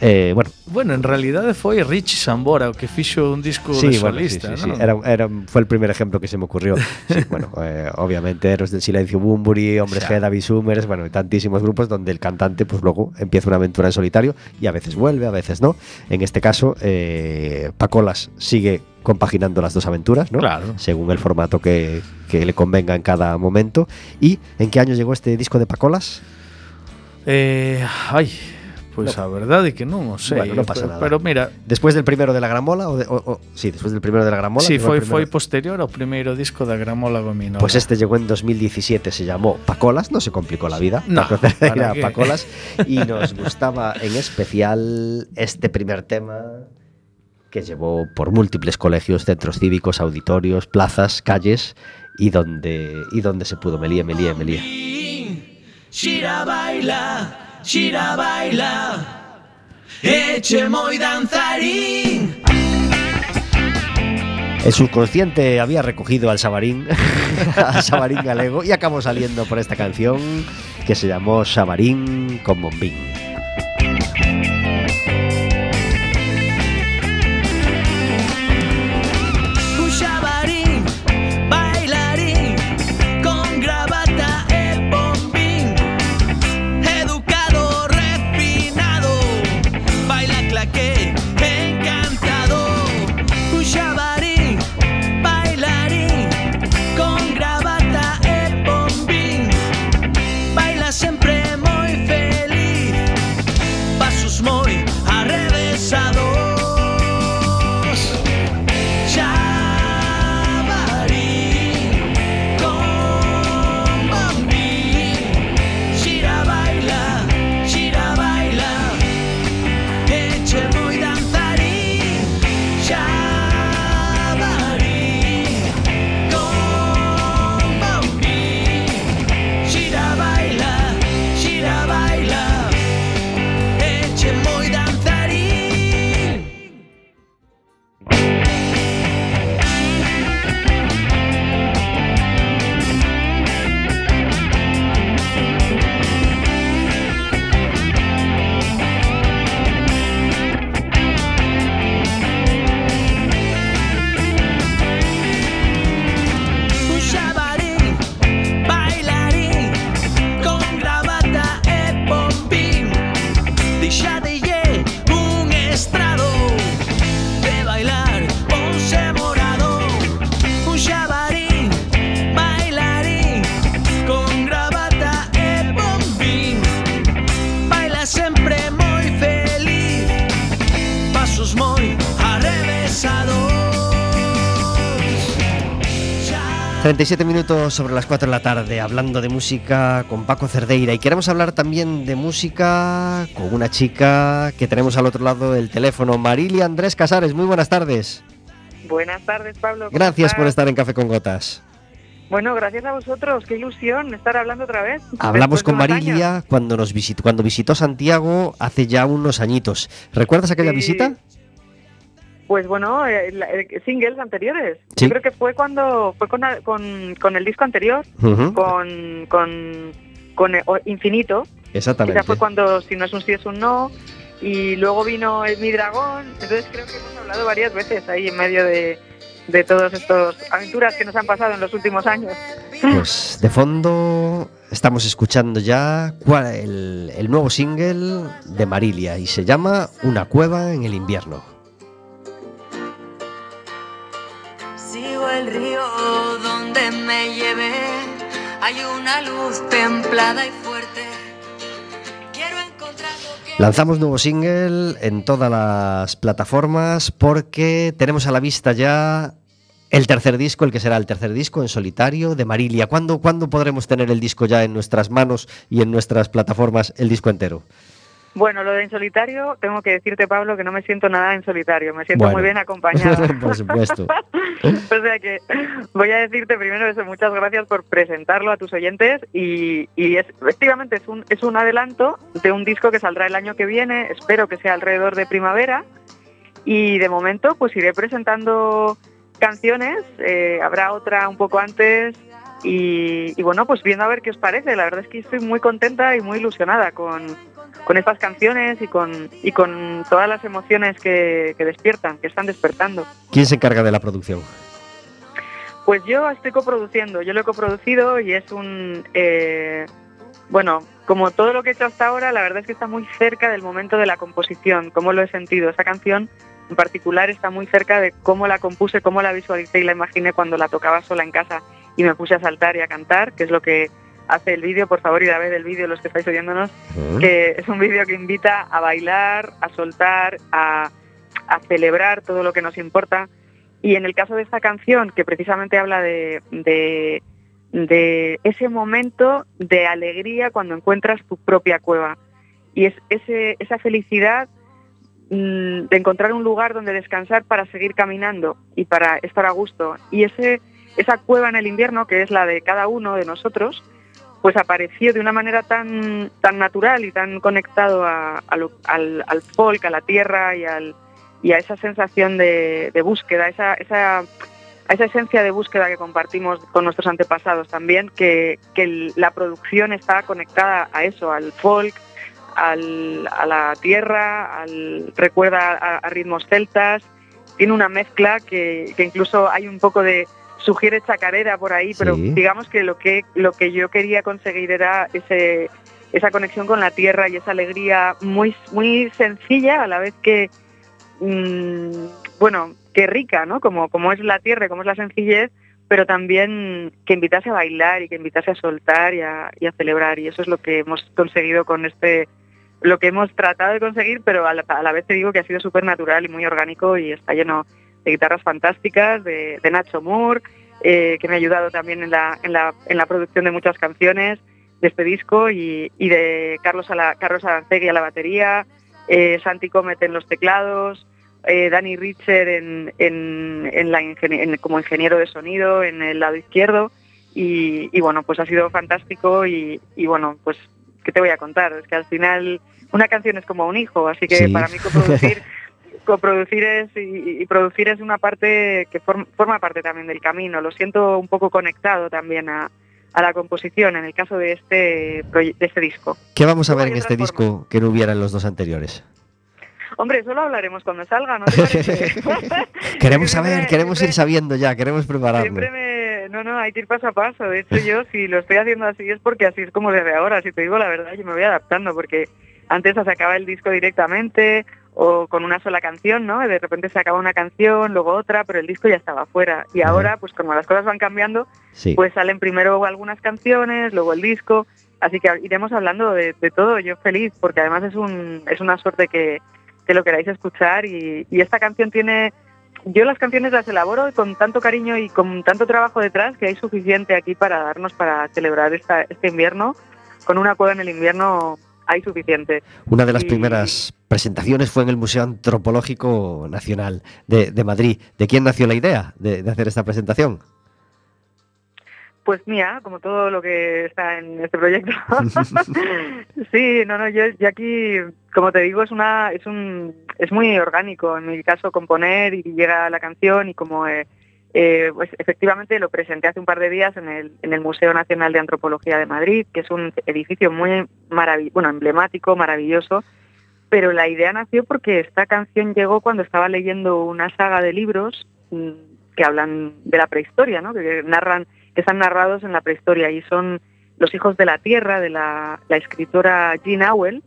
Eh, bueno, Bueno, en realidade foi Richie Sambora que fixo un disco de sí, bueno, sí, solista, sí, sí. non? Era, era- fue el primer ejemplo que se me ocurrió. *laughs* Bueno, eh, obviamente Héroes del Silencio, Bumburi, Hombres. G, David Summers, bueno, tantísimos grupos donde el cantante, pues luego empieza una aventura en solitario y a veces vuelve, a veces no. En este caso, eh, Pacolas sigue compaginando las dos aventuras, ¿no? Claro. Según el formato que, que le convenga en cada momento. ¿Y en qué año llegó este disco de Pacolas? Eh, ai, pois a verdade é que non o sei. Bueno, non pasa pero, nada. pero mira, ¿Después del primero de la Gramola? O de- o- o- sí, después del primero de la Gramola. el foi primero- posterior ao primeiro disco da Gramola Gominola. Pues este llegó en 2017, se llamó Pacolas, no se complicó la vida. No. *laughs* Pacolas. Y nos gustaba en especial este primer tema que llevó por múltiples colegios, centros cívicos, auditorios, plazas, calles y donde, y donde se pudo. Melía, melía, melía. Xira baila, xira baila Eche moi danzarín El subconsciente había recogido al sabarín, *laughs* al sabarín galego, y acabó saliendo por esta canción que se llamó Sabarín con bombín. 37 minutos sobre las 4 de la tarde, hablando de música con Paco Cerdeira. Y queremos hablar también de música con una chica que tenemos al otro lado del teléfono, Marilia Andrés Casares. Muy buenas tardes. Buenas tardes, Pablo. ¿cómo Gracias por estar en Café con Gotas. Bueno, gracias a vosotros. Qué ilusión estar hablando otra vez. *laughs* Hablamos con Marilia años. cuando nos visitó, cuando visitó Santiago hace ya unos añitos. ¿Recuerdas aquella Sí. visita? Pues bueno, eh, eh, singles anteriores. Sí. Yo creo que fue cuando fue con, con, con el disco anterior, con, con, con eh, Infinito. Exactamente. Quizá fue cuando si no es un sí es un no. Y luego vino el Mi Dragón. Entonces creo que hemos hablado varias veces ahí en medio de, de todas estas aventuras que nos han pasado en los últimos años. Pues de fondo estamos escuchando ya cuál- el, el nuevo single de Marilia y se llama Una cueva en el invierno. El río donde me llevé. Hay una luz templada y fuerte. Quiero encontrar Lanzamos nuevo single en todas las plataformas porque tenemos a la vista ya el tercer disco, el que será el tercer disco en solitario de Marilia. ¿Cuándo, ¿Cuándo podremos tener el disco ya en nuestras manos y en nuestras plataformas, el disco entero? Bueno, lo de en solitario, tengo que decirte, Pablo, que no me siento nada en solitario. Me siento Bueno. muy bien acompañada. *laughs* Por supuesto. *laughs* o sea que voy a decirte primero eso, muchas gracias por presentarlo a tus oyentes y, y es, efectivamente es un, es un adelanto de un disco que saldrá el año que viene, espero que sea alrededor de primavera y de momento pues iré presentando canciones, eh, habrá otra un poco antes y, y bueno pues viendo a ver qué os parece, la verdad es que estoy muy contenta y muy ilusionada con, con estas canciones y con, y con todas las emociones que, que despiertan, que están despertando. ¿Quién se encarga de la producción? Pues yo estoy coproduciendo, yo lo he coproducido y es un... eh, bueno, como todo lo que he hecho hasta ahora, la verdad es que está muy cerca del momento de la composición, cómo lo he sentido. Esa canción en particular está muy cerca de cómo la compuse, cómo la visualicé y la imaginé cuando la tocaba sola en casa y me puse a saltar y a cantar, que es lo que hace el vídeo. Por favor, ir a ver el vídeo los que estáis oyéndonos, que es un vídeo que invita a bailar, a soltar, a, a celebrar todo lo que nos importa. Y en el caso de esta canción, que precisamente habla de, de, de ese momento de alegría cuando encuentras tu propia cueva. Y es ese, esa felicidad mm, de encontrar un lugar donde descansar para seguir caminando y para estar a gusto. Y ese, esa cueva en el invierno, que es la de cada uno de nosotros, pues apareció de una manera tan, tan natural y tan conectado a- al, folk, a la tierra y, a esa sensación de, búsqueda, esa, esa, a esa esencia de búsqueda que compartimos con nuestros antepasados también, que, la producción está conectada a eso, al folk, a la tierra, al, recuerda a, ritmos celtas, tiene una mezcla que incluso hay un poco de sugiere chacarera por ahí, pero Sí. digamos que lo que lo que yo quería conseguir era ese esa conexión con la tierra y esa alegría muy muy sencilla a la vez que mm, bueno que rica, ¿no? Como como es la tierra, y como es la sencillez, pero también que invitase a bailar y que invitase a soltar y a, y a celebrar y eso es lo que hemos conseguido con este lo que hemos tratado de conseguir, pero a la, a la vez te digo que ha sido súper natural y muy orgánico y está lleno de guitarras fantásticas, de, de Nacho Moore, eh, que me ha ayudado también en la, en, la, en la producción de muchas canciones de este disco, y, y de Carlos, Ala- Carlos Arancegui a la batería, eh, Santi Comet en los teclados, eh, Dani Richer en, en, en la como ingeniero de sonido en el lado izquierdo, y, y bueno, pues ha sido fantástico y, y bueno, pues, ¿qué te voy a contar? Es que al final una canción es como un hijo, así que Sí. para mí coproducir *laughs* coproducir es y, y producir es una parte que form- forma parte también del camino. Lo siento un poco conectado también a, a la composición en el caso de este de este disco. ¿Qué vamos a ver en este otras disco que no hubiera en los dos anteriores? Hombre, eso lo hablaremos cuando salga, ¿no? *laughs* *laughs* Queremos *laughs* Siempre- saber, queremos ir sabiendo ya, queremos prepararnos. Siempre me... No, no, hay que ir paso a paso. De hecho, yo si lo estoy haciendo así es porque así es como desde ahora. Si te digo la verdad, yo me voy adaptando porque antes se sacaba el disco directamente o con una sola canción, ¿no? De repente se acaba una canción, luego otra, pero el disco ya estaba fuera. Y ahora, pues como las cosas van cambiando, Sí. pues salen primero algunas canciones, luego el disco. Así que iremos hablando de, de todo. Yo feliz porque además es, un, es una suerte que, que lo queráis escuchar y, y esta canción tiene yo las canciones las elaboro con tanto cariño y con tanto trabajo detrás que hay suficiente aquí para darnos para celebrar esta, este invierno. Con una cueva en el invierno hay suficiente. Una de las y- primeras presentaciones fue en el Museo Antropológico Nacional de, de Madrid. ¿De quién nació la idea de, de hacer esta presentación? Pues mía, como todo lo que está en este proyecto. *laughs* sí, no, no, yo, yo aquí, como te digo, es una, es un, es muy orgánico. En mi caso, componer y llega la canción y como eh, eh, pues efectivamente lo presenté hace un par de días en el, en el Museo Nacional de Antropología de Madrid, que es un edificio muy maravilloso, bueno, emblemático, maravilloso. Pero la idea nació porque esta canción llegó cuando estaba leyendo una saga de libros mm, que hablan de la prehistoria, ¿no? Que narran que están narrados en la prehistoria y son Los hijos de la tierra de la, la escritora Jean Auel.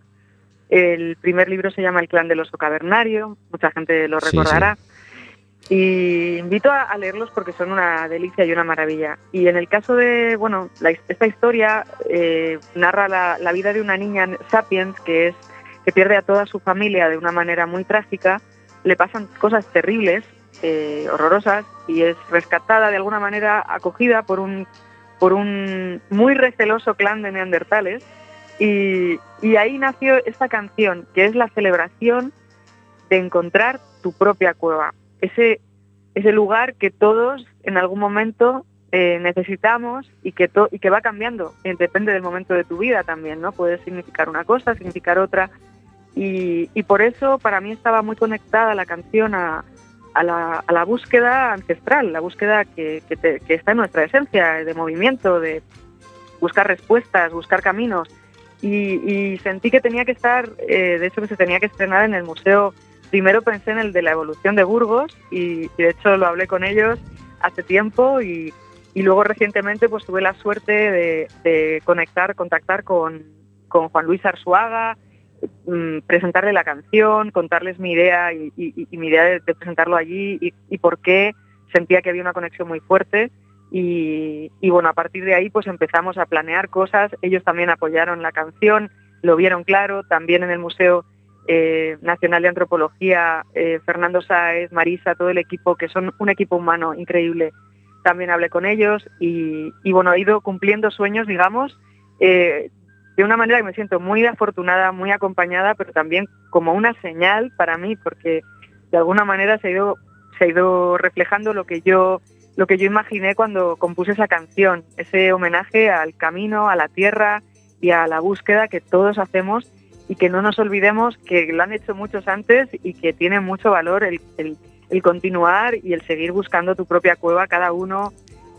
El primer libro se llama El clan del oso cavernario, mucha gente lo Sí, recordará. Y invito a, leerlos porque son una delicia y una maravilla. Y en el caso de, bueno, la esta historia eh, narra la, la vida de una niña sapiens que es que pierde a toda su familia de una manera muy trágica, le pasan cosas terribles, eh, horrorosas, y es rescatada de alguna manera, acogida por un, por un muy receloso clan de neandertales. Y, y ahí nació esta canción, que es la celebración de encontrar tu propia cueva. Ese, ese lugar que todos en algún momento eh, necesitamos y que, y que va cambiando. eh, Depende del momento de tu vida también, ¿no? Puede significar una cosa, significar otra. Y, y por eso para mí estaba muy conectada la canción a, la, a la búsqueda ancestral, la búsqueda que, que está en nuestra esencia, de movimiento, de buscar respuestas, buscar caminos. Y, sentí que tenía que estar, eh, de hecho que se tenía que estrenar en el museo. Primero pensé en el de la evolución de Burgos y, de hecho lo hablé con ellos hace tiempo y, luego recientemente pues tuve la suerte de, conectar, contactar con, Juan Luis Arzuaga, mm, presentarle la canción, contarles mi idea y, mi idea de, presentarlo allí y, y por qué sentía que había una conexión muy fuerte. Y, y bueno, a partir de ahí pues empezamos a planear cosas. Ellos también apoyaron la canción, lo vieron claro. También en el Museo eh, Nacional de Antropología, eh, Fernando Sáez, Marisa, todo el equipo, que son un equipo humano increíble, también hablé con ellos y, bueno, he ido cumpliendo sueños, digamos, eh, de una manera que me siento muy afortunada, muy acompañada, pero también como una señal para mí, porque de alguna manera se ha ido, se ha ido reflejando lo que yo lo que yo imaginé cuando compuse esa canción, ese homenaje al camino, a la tierra y a la búsqueda que todos hacemos y que no nos olvidemos que lo han hecho muchos antes y que tiene mucho valor el, el- el continuar y el seguir buscando tu propia cueva cada uno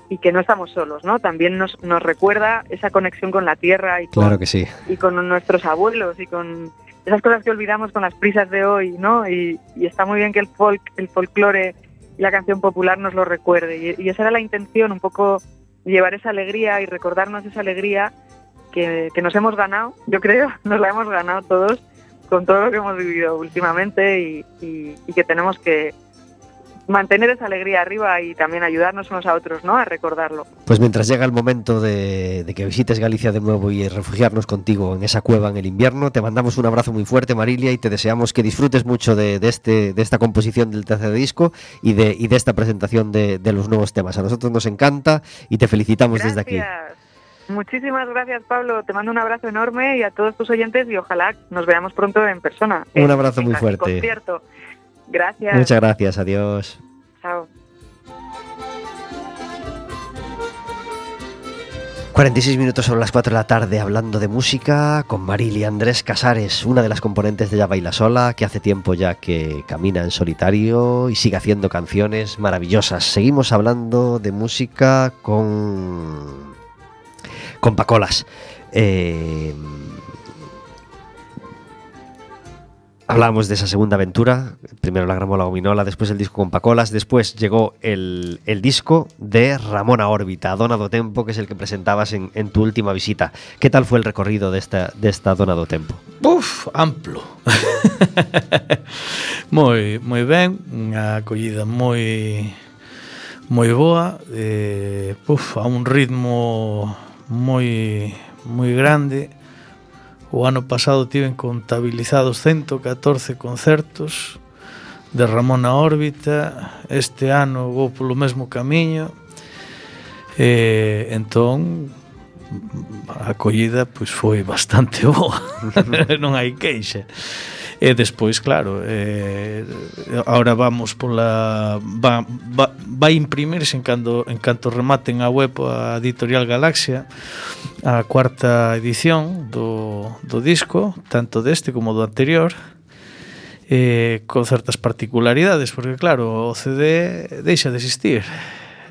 y que no estamos solos, ¿no? También nos, nos recuerda esa conexión con la tierra y con, Claro que sí. y con nuestros abuelos y con esas cosas que olvidamos con las prisas de hoy, ¿no? Y, y está muy bien que el folk, el folclore y la canción popular nos lo recuerde. Y, y esa era la intención, un poco llevar esa alegría y recordarnos esa alegría que, que nos hemos ganado, yo creo, *laughs* nos la hemos ganado todos con todo lo que hemos vivido últimamente y, y- y que tenemos que mantener esa alegría arriba y también ayudarnos unos a otros, ¿no? A recordarlo. Pues mientras llega el momento de, de que visites Galicia de nuevo y refugiarnos contigo en esa cueva en el invierno, te mandamos un abrazo muy fuerte, Marilia, y te deseamos que disfrutes mucho de, de este, de esta composición del tercer disco y de, y de esta presentación de, de los nuevos temas. A nosotros nos encanta y te felicitamos desde aquí. Muchísimas gracias, Pablo. Te mando un abrazo enorme y a todos tus oyentes y ojalá nos veamos pronto en persona. Un en- abrazo en muy el fuerte. concierto. Gracias. Muchas gracias, adiós. Chao. 46 minutos sobre las 4 de la tarde hablando de música con Marilia Andrés Casares, una de las componentes de Ya Baila Sola, que hace tiempo ya que camina en solitario y sigue haciendo canciones maravillosas. Seguimos hablando de música con, con Pacolas. Eh, Hablábamos de esa segunda aventura, primero la gramola gominola, después el disco con Pacolas, después llegó el, el disco de Ramona Órbita, Dona do Tempo, que es el que presentabas en, en tu última visita. ¿Qué tal fue el recorrido de esta, de esta Dona do Tempo? Uf, amplo. *laughs* moi, moi ben, unha acollida moi moi boa, eh, a un ritmo moi moi grande. O ano pasado tiven contabilizados 114 concertos de Ramón a órbita, este ano vou polo mesmo camiño. Eh, entón a acollida pois foi bastante *laughs* boa. *laughs* non hai queixa. E despois, claro, eh, ahora vamos pola va, va, vai imprimirse en cando en canto rematen a web a Editorial Galaxia a cuarta edición do, do disco, tanto deste como do anterior eh, con certas particularidades, porque claro, o CD deixa de existir.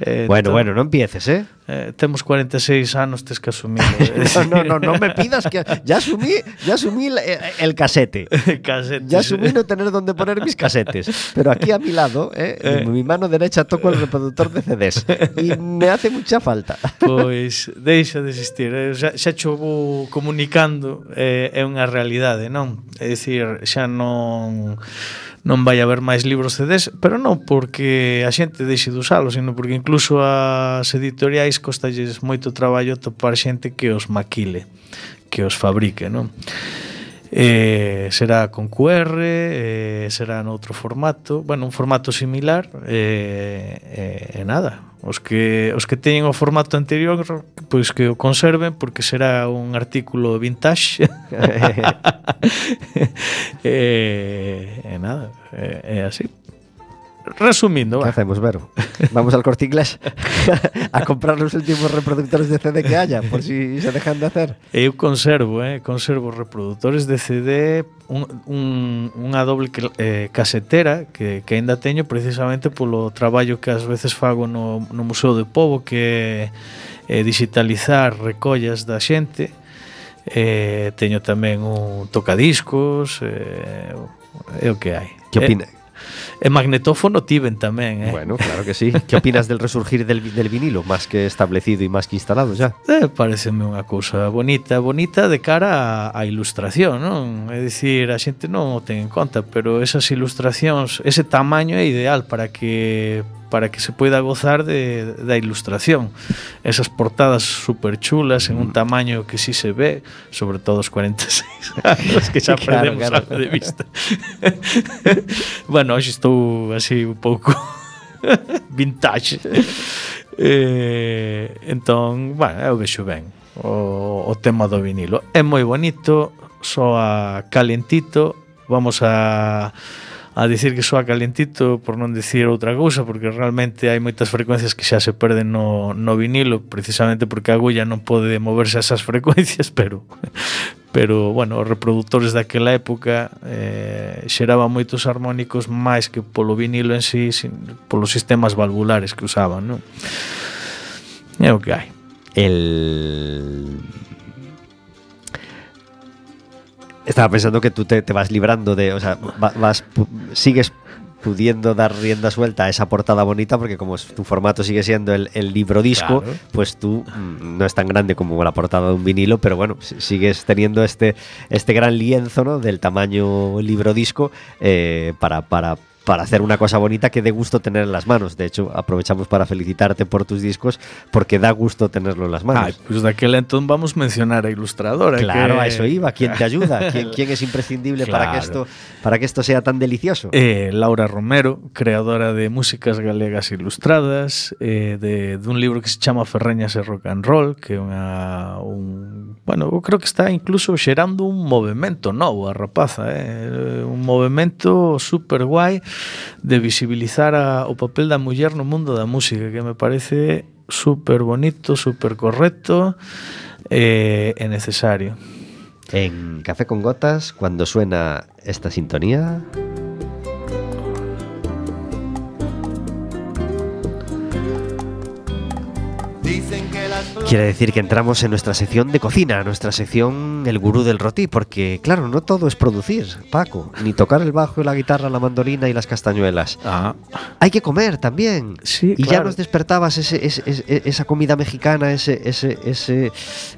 Eh, bueno, entón, bueno, non empieces, eh? eh? Temos 46 anos, tes que asumir. Eh? *laughs* no, no, no, no me *laughs* pidas que... Ya asumí, ya asumí el, eh, el casete. casete. Ya asumí no tener donde poner mis casetes. Pero aquí a mi lado, eh, eh. en mi mano derecha toco el reproductor de CDs. Y me hace mucha falta. Pois, deixa de existir. Eh? Xa, xa chovo comunicando, eh, é unha realidade, non? É dicir, xa non non vai haber máis libros CDs, pero non porque a xente deixe de usalos, sino porque incluso as editoriais costalles moito traballo topar xente que os maquile, que os fabrique, non? eh, será con QR, eh, será noutro formato, bueno, un formato similar eh, eh, e nada. Os que os que teñen o formato anterior, pois que o conserven porque será un artículo vintage. *laughs* *laughs* e, eh, e nada, é, é así. Resumindo, ¿Qué va? hacemos, Vero? Vamos al corte inglés *laughs* a comprar los últimos reproductores de CD que haya, por si se dejan de hacer. Eu conservo, eh, conservo reproductores de CD, un, un, unha doble eh, casetera que, que ainda teño precisamente polo traballo que ás veces fago no, no Museo de Pobo que é eh, digitalizar recollas da xente. Eh, teño tamén un tocadiscos, eh, é o que hai. Que opina? Eh, E magnetófono tiven tamén, eh? Bueno, claro que sí. que opinas del resurgir del, del vinilo, máis que establecido e máis que instalado xa? Eh, pareceme unha cousa bonita, bonita de cara á ilustración, non? É dicir, a xente non o ten en conta, pero esas ilustracións, ese tamaño é ideal para que para que se poida gozar de, da ilustración. Esas portadas super chulas en un mm. tamaño que sí se ve, sobre todo os 46 anos que xa *laughs* perdemos claro, claro. de vista. *laughs* bueno, hoxe estou así un pouco *laughs* vintage. Eh, entón, bueno, eu vexo ben o, o tema do vinilo. É moi bonito, soa calentito, vamos a a dicir que soa calentito por non dicir outra cousa porque realmente hai moitas frecuencias que xa se perden no, no vinilo precisamente porque a agulla non pode moverse a esas *laughs* frecuencias pero pero bueno, os reproductores daquela época eh, xeraban moitos armónicos máis que polo vinilo en sí sin, polos sistemas valvulares que usaban non? é o que hai el Estaba pensando que tú te, te vas librando de. O sea, va- vas. sigues pudiendo dar rienda suelta a esa portada bonita porque como tu formato sigue siendo el, el libro disco, Claro. pues tú mm, no es tan grande como la portada de un vinilo, pero bueno, si- sigues teniendo este, este gran lienzo ¿no? del tamaño libro disco eh, para, para, para hacer una cosa bonita que dé gusto tener en las manos. De hecho, aprovechamos para felicitarte por tus discos porque da gusto tenerlo en las manos. Ai, pois daquela entón vamos mencionar a ilustradora Claro, que... a eso iba. ¿Quién te ayuda? *laughs* ¿Quién, quién es imprescindible para, que Claro. esto, para que esto sea tan delicioso? Eh, Laura Romero, creadora de músicas galegas ilustradas, eh, de, dun libro que se chama Ferreñas e Rock and Roll, que é unha, un, bueno, eu creo que está incluso xerando un movimento novo a rapaza, eh? un movimento super guai de visibilizar a, o papel da muller no mundo da música, que me parece super bonito, super correcto eh, e necesario. En Café con Gotas, cuando suena esta sintonía... Quiere decir que entramos en nuestra sección de cocina, nuestra sección El Gurú del Rotí, porque claro, no todo es producir, Paco, ni tocar el bajo, la guitarra, la mandolina y las castañuelas. Ah, Hay que comer también. sí, Y ya nos despertabas ese, ese- ese- esa comida mexicana, ese, ese, ese,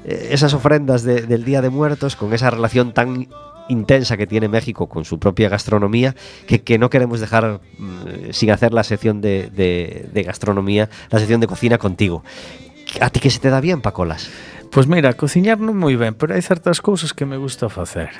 eh, esas ofrendas de- del Día de Muertos, con esa relación tan intensa que tiene México con su propia gastronomía, que, que no queremos dejar mm, sin hacer la sección de, de- de gastronomía, la sección de cocina contigo. a ti que se te dá bien, Pacolas? Pois mira, cociñar non moi ben, pero hai certas cousas que me gusta facer.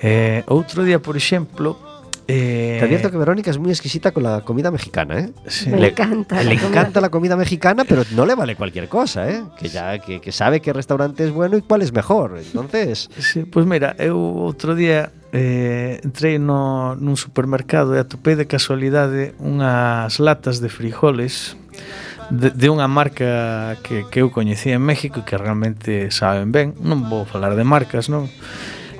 Eh, outro día, por exemplo, Eh... Te advierto que Verónica es muy exquisita con la comida mexicana, ¿eh? Sí. Me le encanta. Le encanta la comida mexicana, pero no le vale cualquier cosa, ¿eh? Que ya que, que sabe qué restaurante es bueno y cuál es mejor. Entonces... Sí, pues mira, eu outro día eh, entrei no, nun supermercado e atopei de casualidade unhas latas de frijoles de, de unha marca que, que eu coñecía en México e que realmente saben ben non vou falar de marcas non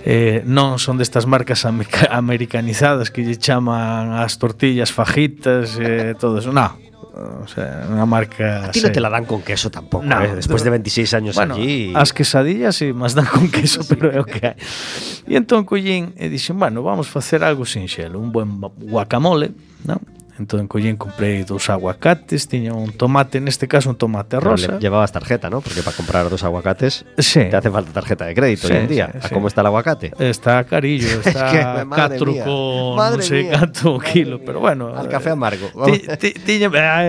eh, non son destas marcas *laughs* americanizadas que lle chaman as tortillas fajitas e eh, todo eso, non o sea, unha marca... A ti non te la dan con queso tampouco, no, eh? después de 26 años bueno, allí... As quesadillas sí, más dan con *laughs* queso, sí. pero é o que hai. E entón collín e dixen, bueno, vamos facer algo sinxelo, un buen guacamole, non? Entón collín, comprei dous aguacates, tiña un tomate, neste caso un tomate rosa. Pero llevabas tarjeta, ¿no? Porque para comprar dos aguacates sí. te hace falta tarjeta de crédito sí, hoy en día. Sí, ¿A sí. cómo está el aguacate? Está carillo, *laughs* está es que, con madre non sei canto kilo, mía. pero bueno. Al café eh, amargo. Tiña... *laughs* Ah,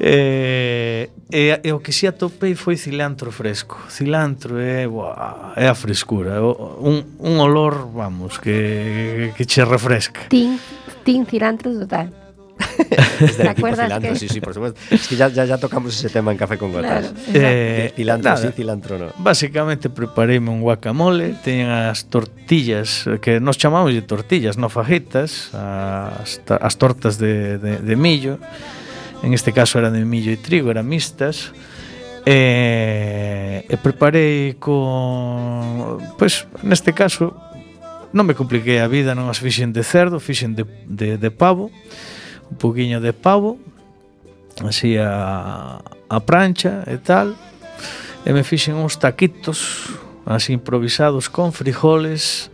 eh, e, e o que si atopei foi cilantro fresco. Cilantro é, buah, é a frescura, un, un olor, vamos, que, que che refresca. Tin Tin Cilantro total. *laughs* ¿Te acuerdas cilantro, que... sí, sí, por supuesto. Es que ya, ya, ya tocamos ese tema en Café con Gotas. Claro, eh, eh, cilantro nada, sí, cilantro no. Básicamente prepareime un guacamole, teñen as tortillas, que nos chamamos de tortillas, no fajitas, as, as tortas de, de, de millo, en este caso eran de millo e trigo, eran mistas, e, e preparei con, pois, pues, neste caso, Non me compliquei a vida, non as fixen de cerdo, fixen de, de, de pavo, un poquinho de pavo, así a, a prancha e tal, e me fixen uns taquitos así improvisados con frijoles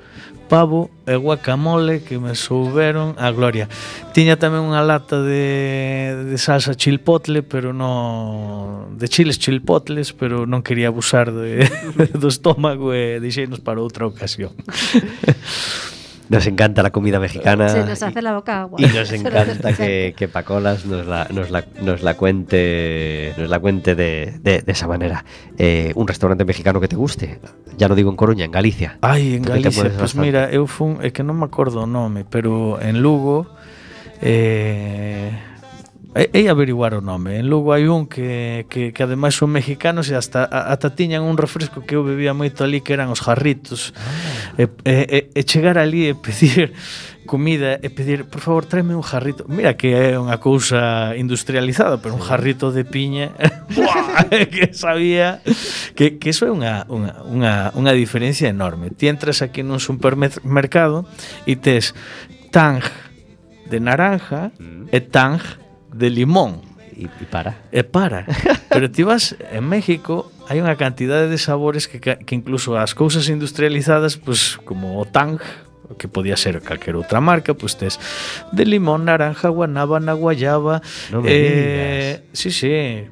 pavo e guacamole que me souberon a gloria. Tiña tamén unha lata de, de salsa chilpotle, pero no de chiles chilpotles, pero non quería abusar de, *laughs* do estómago e deixeinos para outra ocasión. *laughs* Nos encanta la comida mexicana. Se nos hace la boca agua. Y nos *laughs* encanta que, que, Pacolas nos la, nos la, nos la cuente, nos la cuente de, de, de esa manera. Eh, un restaurante mexicano que te guste. Ya no digo en Coruña, en Galicia. Ay, en Galicia. Pues bastante? mira, eu fun, é que non me acordo o nome, pero en Lugo... Eh, E, e averiguar o nome. En Lugo hai un que, que, que ademais son mexicanos e hasta, a, ata tiñan un refresco que eu bebía moito ali que eran os jarritos. Ah. E, e, e chegar ali e pedir comida e pedir, por favor, tráeme un jarrito. Mira que é unha cousa industrializada, pero un jarrito de piña *laughs* *laughs* que sabía que, que eso é unha, unha, unha, unha diferencia enorme. Ti entras aquí nun supermercado e tes tang de naranja mm. e tang de limón. Y, y para. E para. *laughs* Pero ti vas en México hai unha cantidade de sabores que, que incluso as cousas industrializadas, pues como o Tang, que podía ser calquer outra marca, pues tes de limón, naranja, guanábana, guayaba, No me eh, sí, sí,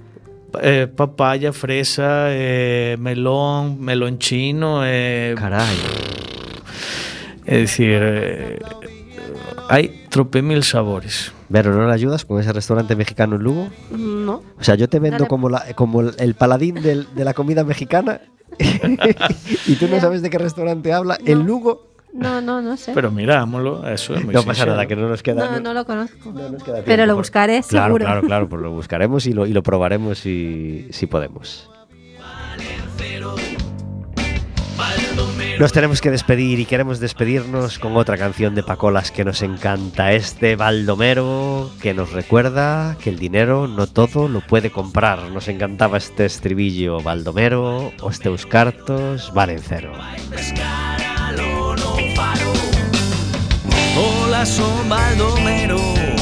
eh, papaya, fresa, eh, melón, melón chino, eh, Caray. é dicir, eh, hai trope mil sabores. Vero, ¿no le ayudas con ese restaurante mexicano en Lugo? No. O sea, yo te vendo Dale. como, la, como el, el paladín del- de la comida mexicana *laughs* y tú no sabes de qué restaurante habla. En No. Lugo No, no, no sé. Pero mirámoslo, eso é moi no pasa nada, que no nos queda. no, no lo conozco. no nos queda Pero lo por- buscaré, Claro, seguro. claro, claro, pues lo buscaremos y lo, y lo probaremos si, si podemos. Nos tenemos que despedir y queremos despedirnos con otra canción de Pacolas que nos encanta. Este Baldomero que nos recuerda que el dinero no todo lo puede comprar. Nos encantaba este estribillo. Baldomero, os teus cartos valen cero. Hola, Baldomero